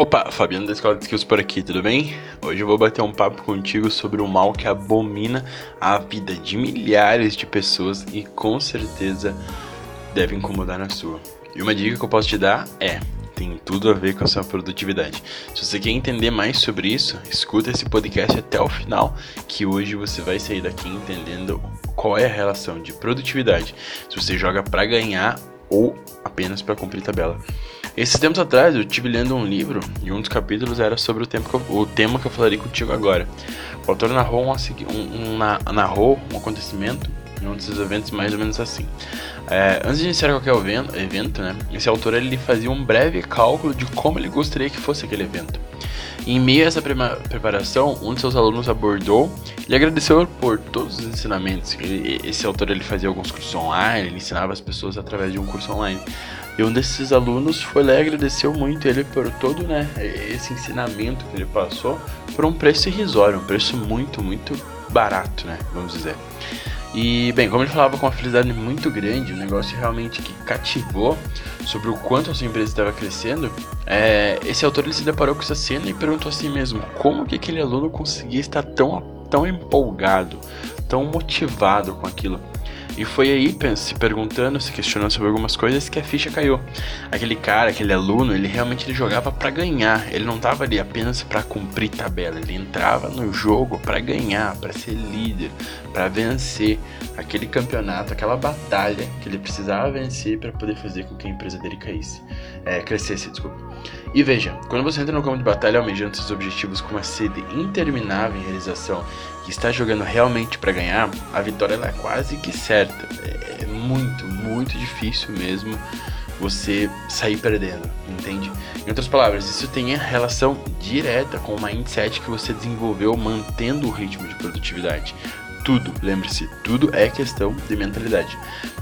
Opa, Fabiano da Escola de Skills por aqui, tudo bem? Hoje eu vou bater um papo contigo sobre o mal que abomina a vida de milhares de pessoas e com certeza deve incomodar na sua. E uma dica que eu posso te dar é: tem tudo a ver com a sua produtividade. Se você quer entender mais sobre isso, escuta esse podcast até o final, que hoje você vai sair daqui entendendo qual é a relação de produtividade. Se você joga para ganhar ou apenas para cumprir tabela. Esses tempos atrás eu estive lendo um livro e um dos capítulos era sobre o, tempo eu, o tema que eu falarei contigo agora. O autor narrou um, um, um, narrou um acontecimento em um desses eventos mais ou menos assim. É, antes de iniciar qualquer evento, né, esse autor ele fazia um breve cálculo de como ele gostaria que fosse aquele evento. Em meio a essa preparação, um de seus alunos abordou e agradeceu por todos os ensinamentos. Ele, esse autor ele fazia alguns cursos online, ele ensinava as pessoas através de um curso online. E um desses alunos foi lá e agradeceu muito ele por todo né, esse ensinamento que ele passou por um preço irrisório, um preço muito, muito barato, né, vamos dizer. E, bem, como ele falava com uma felicidade muito grande, um negócio realmente que cativou sobre o quanto a sua empresa estava crescendo, é, esse autor ele se deparou com essa cena e perguntou a si mesmo como que aquele aluno conseguia estar tão, tão empolgado, tão motivado com aquilo. E foi aí, se perguntando, se questionando sobre algumas coisas, que a ficha caiu. Aquele cara, aquele aluno, ele realmente ele jogava para ganhar. Ele não estava ali apenas para cumprir tabela. Ele entrava no jogo para ganhar, para ser líder, para vencer aquele campeonato, aquela batalha que ele precisava vencer para poder fazer com que a empresa dele caísse, é, crescesse, desculpa. E veja, quando você entra no campo de batalha almejando seus objetivos com uma sede interminável em realização e está jogando realmente para ganhar, a vitória é quase que certa. É muito, muito difícil mesmo você sair perdendo, entende? Em outras palavras, isso tem relação direta com o mindset que você desenvolveu mantendo o ritmo de produtividade tudo, lembre-se, tudo é questão de mentalidade.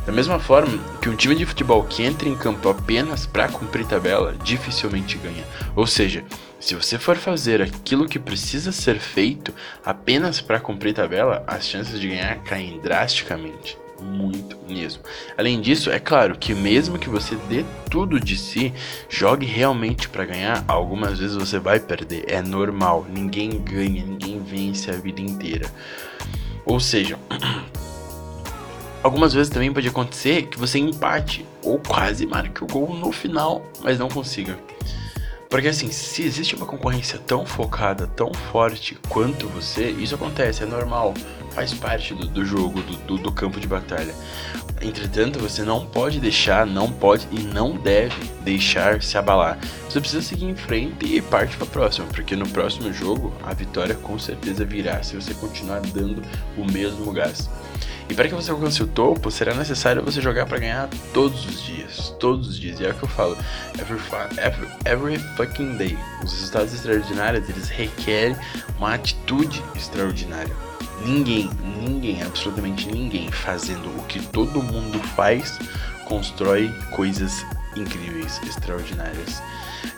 Da mesma forma que um time de futebol que entra em campo apenas para cumprir tabela dificilmente ganha. Ou seja, se você for fazer aquilo que precisa ser feito apenas para cumprir tabela, as chances de ganhar caem drasticamente muito mesmo. Além disso, é claro que mesmo que você dê tudo de si, jogue realmente para ganhar, algumas vezes você vai perder, é normal. Ninguém ganha, ninguém vence a vida inteira. Ou seja, algumas vezes também pode acontecer que você empate ou quase marque o gol no final, mas não consiga. Porque assim, se existe uma concorrência tão focada, tão forte quanto você, isso acontece, é normal, faz parte do, do jogo, do, do, do campo de batalha. Entretanto, você não pode deixar, não pode e não deve deixar se abalar. Você precisa seguir em frente e parte para a próxima, porque no próximo jogo a vitória com certeza virá se você continuar dando o mesmo gás. E para que você alcance o topo, será necessário você jogar para ganhar todos os dias. Todos os dias. E é o que eu falo. Every, every, every fucking day. Os resultados extraordinários, eles requerem uma atitude extraordinária. Ninguém, ninguém, absolutamente ninguém fazendo o que todo mundo faz constrói coisas incríveis, extraordinárias.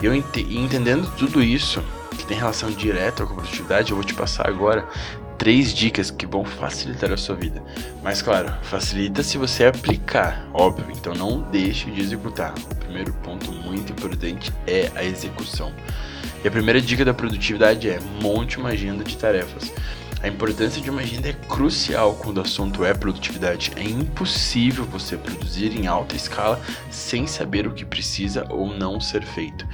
Eu ent entendendo tudo isso, que tem relação direta com a produtividade, eu vou te passar agora três dicas que vão facilitar a sua vida. Mas claro, facilita se você aplicar, óbvio, então não deixe de executar. O primeiro ponto muito importante é a execução. E a primeira dica da produtividade é monte uma agenda de tarefas. A importância de uma agenda é crucial quando o assunto é produtividade. É impossível você produzir em alta escala sem saber o que precisa ou não ser feito.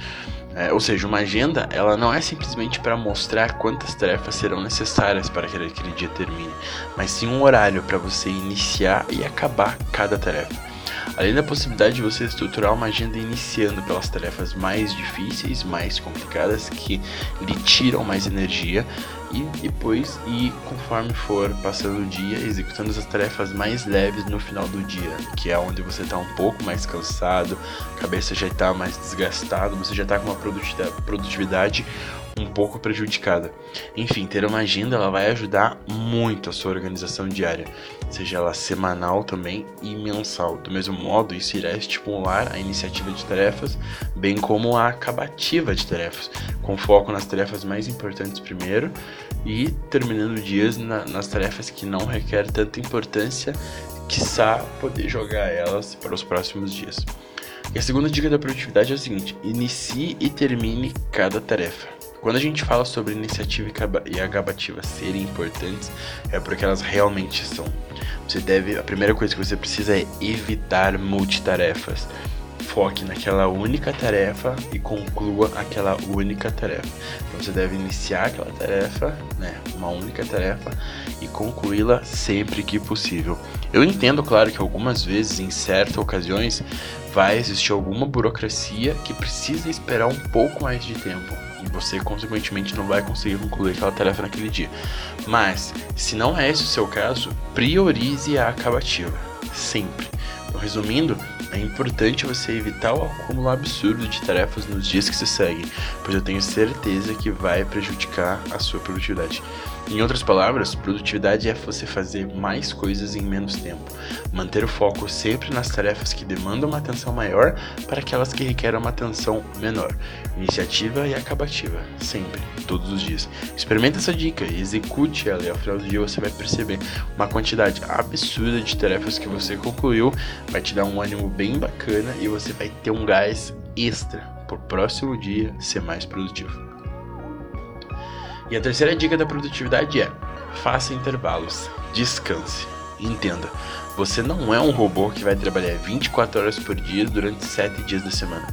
É, ou seja, uma agenda ela não é simplesmente para mostrar quantas tarefas serão necessárias para que aquele dia termine, mas sim um horário para você iniciar e acabar cada tarefa. Além da possibilidade de você estruturar uma agenda iniciando pelas tarefas mais difíceis, mais complicadas, que lhe tiram mais energia, e depois e conforme for passando o dia, executando as tarefas mais leves no final do dia, que é onde você está um pouco mais cansado, a cabeça já está mais desgastada, você já está com uma produtividade um pouco prejudicada. Enfim, ter uma agenda ela vai ajudar muito a sua organização diária, seja ela semanal também e mensal. Do mesmo modo, isso irá estimular a iniciativa de tarefas, bem como a acabativa de tarefas, com foco nas tarefas mais importantes primeiro e terminando dias na, nas tarefas que não requerem tanta importância, quiçá poder jogar elas para os próximos dias. E a segunda dica da produtividade é o seguinte: inicie e termine cada tarefa. Quando a gente fala sobre iniciativa e acabativa serem importantes, é porque elas realmente são. Você deve, a primeira coisa que você precisa é evitar multitarefas. Foque naquela única tarefa e conclua aquela única tarefa. Então você deve iniciar aquela tarefa, né, uma única tarefa e concluí-la sempre que possível. Eu entendo, claro, que algumas vezes, em certas ocasiões, vai existir alguma burocracia que precisa esperar um pouco mais de tempo você, consequentemente, não vai conseguir concluir aquela tarefa naquele dia. Mas, se não é esse o seu caso, priorize a acabativa, sempre. Então, resumindo, é importante você evitar o acúmulo absurdo de tarefas nos dias que se seguem, pois eu tenho certeza que vai prejudicar a sua produtividade. Em outras palavras, produtividade é você fazer mais coisas em menos tempo. Manter o foco sempre nas tarefas que demandam uma atenção maior para aquelas que requerem uma atenção menor. Iniciativa e acabativa, sempre, todos os dias. Experimente essa dica e execute ela e ao final do dia você vai perceber uma quantidade absurda de tarefas que você concluiu, vai te dar um ânimo bem bacana e você vai ter um gás extra para o próximo dia ser mais produtivo. E a terceira dica da produtividade é: faça intervalos, descanse. Entenda, você não é um robô que vai trabalhar 24 horas por dia durante 7 dias da semana.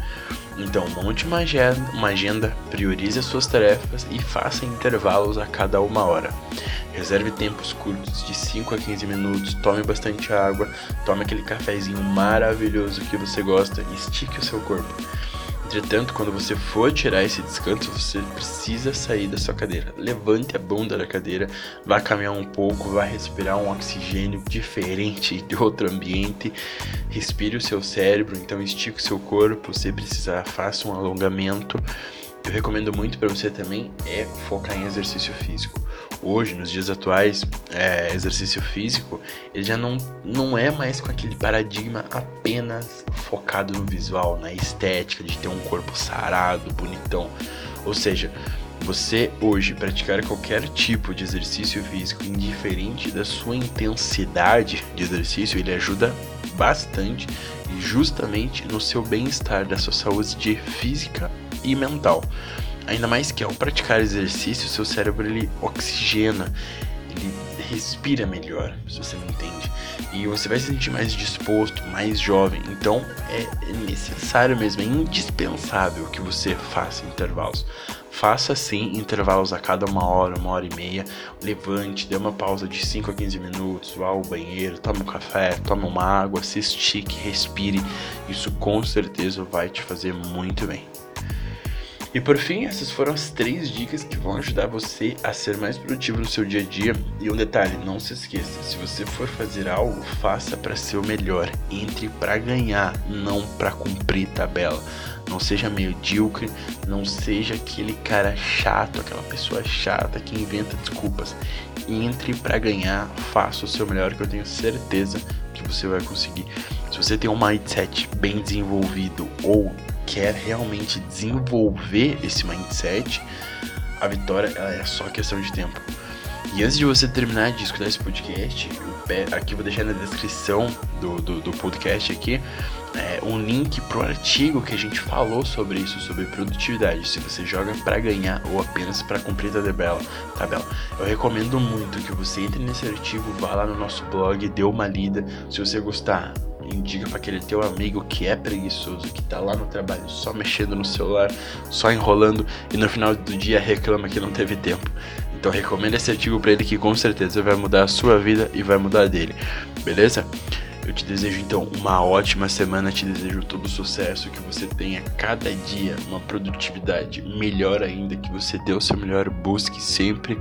Então, monte uma agenda, uma agenda, priorize as suas tarefas e faça intervalos a cada uma hora. Reserve tempos curtos de 5 a 15 minutos, tome bastante água, tome aquele cafezinho maravilhoso que você gosta e estique o seu corpo. Entretanto, quando você for tirar esse descanso, você precisa sair da sua cadeira. Levante a bunda da cadeira, vá caminhar um pouco, vá respirar um oxigênio diferente de outro ambiente. Respire o seu cérebro, então estique o seu corpo. Se precisar, faça um alongamento. Eu recomendo muito para você também é focar em exercício físico hoje, nos dias atuais, é, exercício físico, ele já não, não é mais com aquele paradigma apenas focado no visual, na estética, de ter um corpo sarado, bonitão. Ou seja, você hoje praticar qualquer tipo de exercício físico, indiferente da sua intensidade de exercício, ele ajuda bastante justamente no seu bem-estar, da sua saúde física e mental. Ainda mais que ao praticar exercício, seu cérebro ele oxigena, ele respira melhor, se você não entende. E você vai se sentir mais disposto, mais jovem. Então é necessário mesmo, é indispensável que você faça intervalos. Faça sim intervalos a cada uma hora, uma hora e meia. Levante, dê uma pausa de 5 a 15 minutos, vá ao banheiro, tome um café, tome uma água, se estique, respire. Isso com certeza vai te fazer muito bem. E por fim, essas foram as três dicas que vão ajudar você a ser mais produtivo no seu dia a dia. E um detalhe, não se esqueça, se você for fazer algo, faça para ser o melhor. Entre para ganhar, não para cumprir tabela. Não seja medíocre, não seja aquele cara chato, aquela pessoa chata que inventa desculpas. Entre para ganhar, faça o seu melhor que eu tenho certeza que você vai conseguir. Se você tem um mindset bem desenvolvido ou quer realmente desenvolver esse mindset, a vitória é só questão de tempo. E antes de você terminar de escutar esse podcast, aqui vou deixar na descrição do, do, do podcast aqui é, um link pro artigo que a gente falou sobre isso, sobre produtividade. Se você joga para ganhar ou apenas para cumprir a tabela, tabela. Eu recomendo muito que você entre nesse artigo, vá lá no nosso blog, dê uma lida. Se você gostar, indica para aquele teu amigo que é preguiçoso, que tá lá no trabalho só mexendo no celular, só enrolando e no final do dia reclama que não teve tempo. Então recomenda esse artigo para ele que com certeza vai mudar a sua vida e vai mudar a dele. Beleza? Eu te desejo então uma ótima semana, te desejo todo sucesso, que você tenha cada dia uma produtividade melhor ainda, que você dê o seu melhor, busque sempre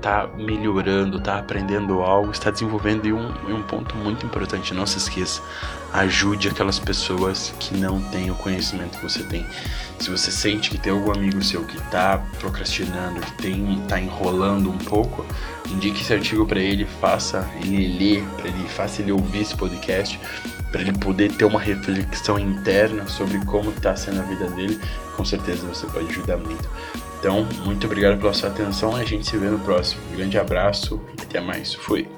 tá melhorando, tá aprendendo algo, está desenvolvendo e um, um ponto muito importante, não se esqueça, ajude aquelas pessoas que não têm o conhecimento que você tem. Se você sente que tem algum amigo seu que tá procrastinando, que tem tá enrolando um pouco, indique esse artigo para ele, faça ele ler, para ele faça ele ouvir esse podcast, para ele poder ter uma reflexão interna sobre como está sendo a vida dele. Com certeza você pode ajudar muito. Então, muito obrigado pela sua atenção. A gente se vê no próximo. Um grande abraço e até mais. Fui.